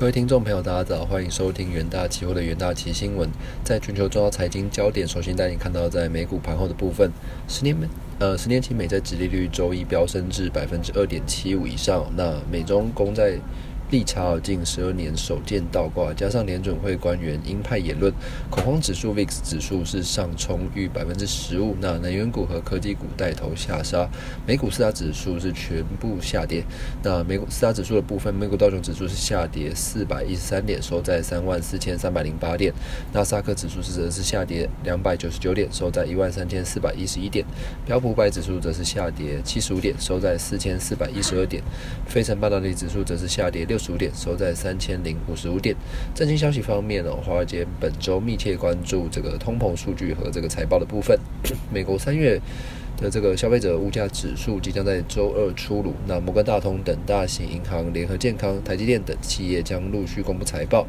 各位听众朋友，大家早，欢迎收听元大期货的元大期新闻。在全球重要财经焦点，首先带你看到在美股盘后的部分，十年美呃十年期美债殖利率周一飙升至百分之二点七五以上，那美中公在。利差近十二年首见倒挂，加上联准会官员鹰派言论，恐慌指数 VIX 指数是上冲逾百分之十五。那能源股和科技股带头下杀，美股四大指数是全部下跌。那美股四大指数的部分，美股道琼指数是下跌四百一十三点，收在三万四千三百零八点。纳斯达克指数是则是下跌两百九十九点，收在一万三千四百一十一点。标普五百指数则是下跌七十五点，收在四千四百一十二点。非成半导体指数则是下跌六。十五点收在三千零五十五点。震惊消息方面呢，华尔街本周密切关注这个通膨数据和这个财报的部分。美国三月的这个消费者物价指数即将在周二出炉。那摩根大通等大型银行、联合健康、台积电等企业将陆续公布财报。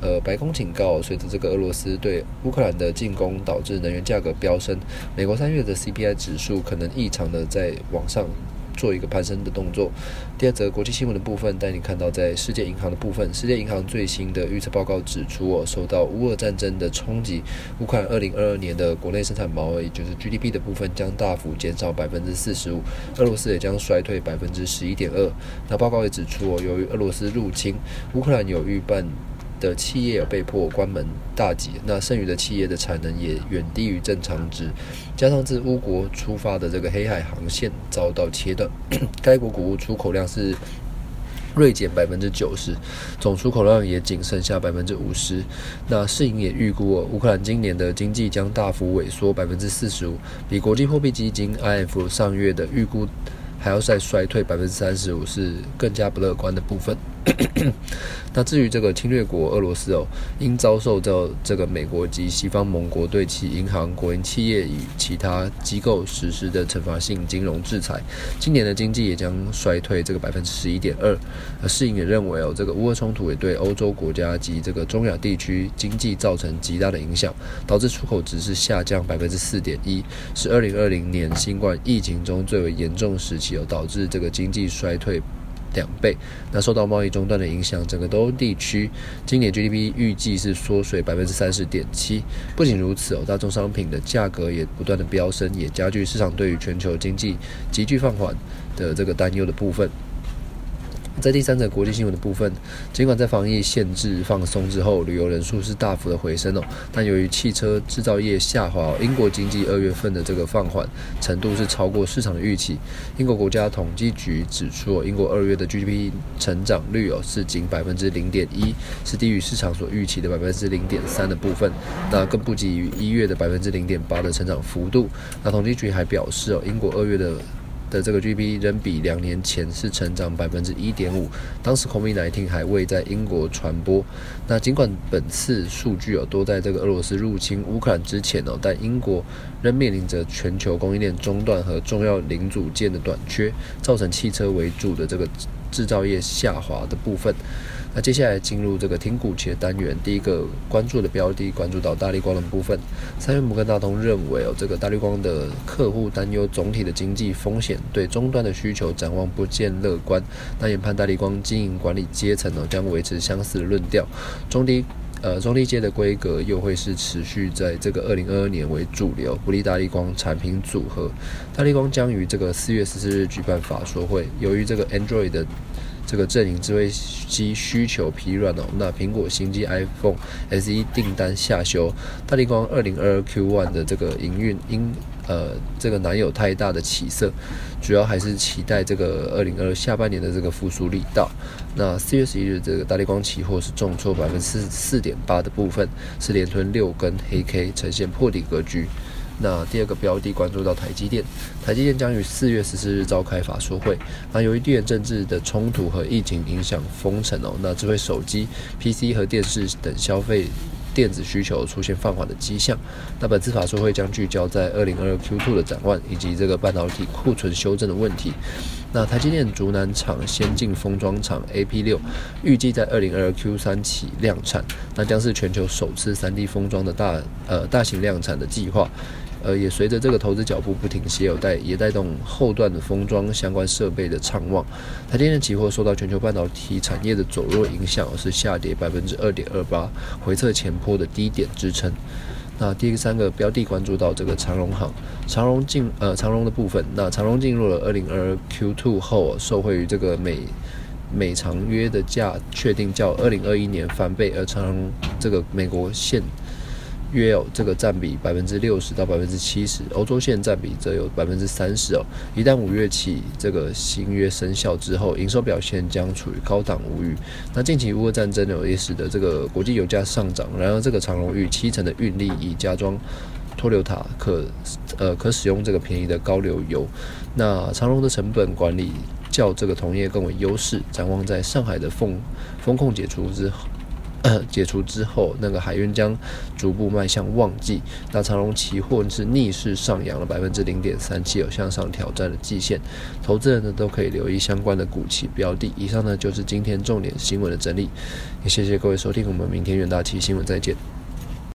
呃，白宫警告，随着这个俄罗斯对乌克兰的进攻导致能源价格飙升，美国三月的 CPI 指数可能异常的在往上。做一个攀升的动作。第二则国际新闻的部分，带你看到在世界银行的部分，世界银行最新的预测报告指出，哦，受到乌俄战争的冲击，乌克兰二零二二年的国内生产毛额，也就是 GDP 的部分，将大幅减少百分之四十五，俄罗斯也将衰退百分之十一点二。那报告也指出，哦，由于俄罗斯入侵乌克兰，有预办。的企业被迫关门大吉，那剩余的企业的产能也远低于正常值，加上自乌国出发的这个黑海航线遭到切断，该国谷物出口量是锐减百分之九十，总出口量也仅剩下百分之五十。那世银也预估，乌克兰今年的经济将大幅萎缩百分之四十五，比国际货币基金 IF 上月的预估还要再衰退百分之三十五，是更加不乐观的部分。那至于这个侵略国俄罗斯哦，因遭受到这个美国及西方盟国对其银行、国营企业与其他机构实施的惩罚性金融制裁，今年的经济也将衰退这个百分之十一点二。而世银也认为哦，这个乌俄冲突也对欧洲国家及这个中亚地区经济造成极大的影响，导致出口值是下降百分之四点一，是二零二零年新冠疫情中最为严重时期哦，导致这个经济衰退。两倍。那受到贸易中断的影响，整个东欧地区今年 GDP 预计是缩水百分之三十点七。不仅如此哦，大宗商品的价格也不断的飙升，也加剧市场对于全球经济急剧放缓的这个担忧的部分。在第三则国际新闻的部分，尽管在防疫限制放松之后，旅游人数是大幅的回升哦，但由于汽车制造业下滑，英国经济二月份的这个放缓程度是超过市场的预期。英国国家统计局指出，英国二月的 GDP 成长率哦是仅百分之零点一，是低于市场所预期的百分之零点三的部分，那更不及于一月的百分之零点八的成长幅度。那统计局还表示哦，英国二月的的这个 GDP 仍比两年前是成长百分之一点五，当时 COVID-19 还未在英国传播。那尽管本次数据哦都在这个俄罗斯入侵乌克兰之前哦，但英国仍面临着全球供应链中断和重要零组件的短缺，造成汽车为主的这个制造业下滑的部分。那接下来进入这个听股企的单元，第一个关注的标的，关注到大力光的部分。三月摩根大通认为哦，这个大力光的客户担忧总体的经济风险，对终端的需求展望不见乐观。那研判大力光经营管理阶层哦，将维持相似的论调。中低呃中低阶的规格又会是持续在这个二零二二年为主流，不利大力光产品组合。大力光将于这个四月十四日举办法说会，由于这个 Android 的这个阵营智慧机需求疲软哦，那苹果新机 iPhone SE 订单下修，大力光二零二二 Q1 的这个营运应呃这个难有太大的起色，主要还是期待这个二零二下半年的这个复苏力道。那四月十一日这个大力光期货是重挫百分之四点八的部分，是连吞六根黑 K，呈现破底格局。那第二个标的关注到台积电，台积电将于四月十四日召开法说会。那由于地缘政治的冲突和疫情影响封城哦，那智慧手机、PC 和电视等消费电子需求出现放缓的迹象。那本次法说会将聚焦在二零二二 Q2 的展望以及这个半导体库存修正的问题。那台积电竹南厂先进封装厂 AP 六预计在二零二二 Q 三起量产，那将是全球首次三 D 封装的大呃大型量产的计划。呃，也随着这个投资脚步不停歇，有带也带动后段的封装相关设备的畅旺。台积电期货受到全球半导体产业的走弱影响，是下跌百分之二点二八，回测前坡的低点支撑。那第三个标的关注到这个长荣行，长荣进呃长荣的部分，那长荣进入了二零二二 Q two 后，受惠于这个美美长约的价确定较二零二一年翻倍，而长荣这个美国线。约有这个占比百分之六十到百分之七十，欧洲线占比则有百分之三十哦。一旦五月起这个新约生效之后，营收表现将处于高档无虞。那近期乌俄战争呢，也使得这个国际油价上涨。然而，这个长荣遇七成的运力已加装脱硫塔可呃可使用这个便宜的高流油。那长荣的成本管理较这个同业更为优势。展望在上海的风风控解除之后解除之后，那个海运将逐步迈向旺季。那长隆期货是逆势上扬了百分之零点三七，有向上挑战的季线。投资人呢都可以留意相关的股期标的。以上呢就是今天重点新闻的整理，也谢谢各位收听，我们明天远大期新闻再见。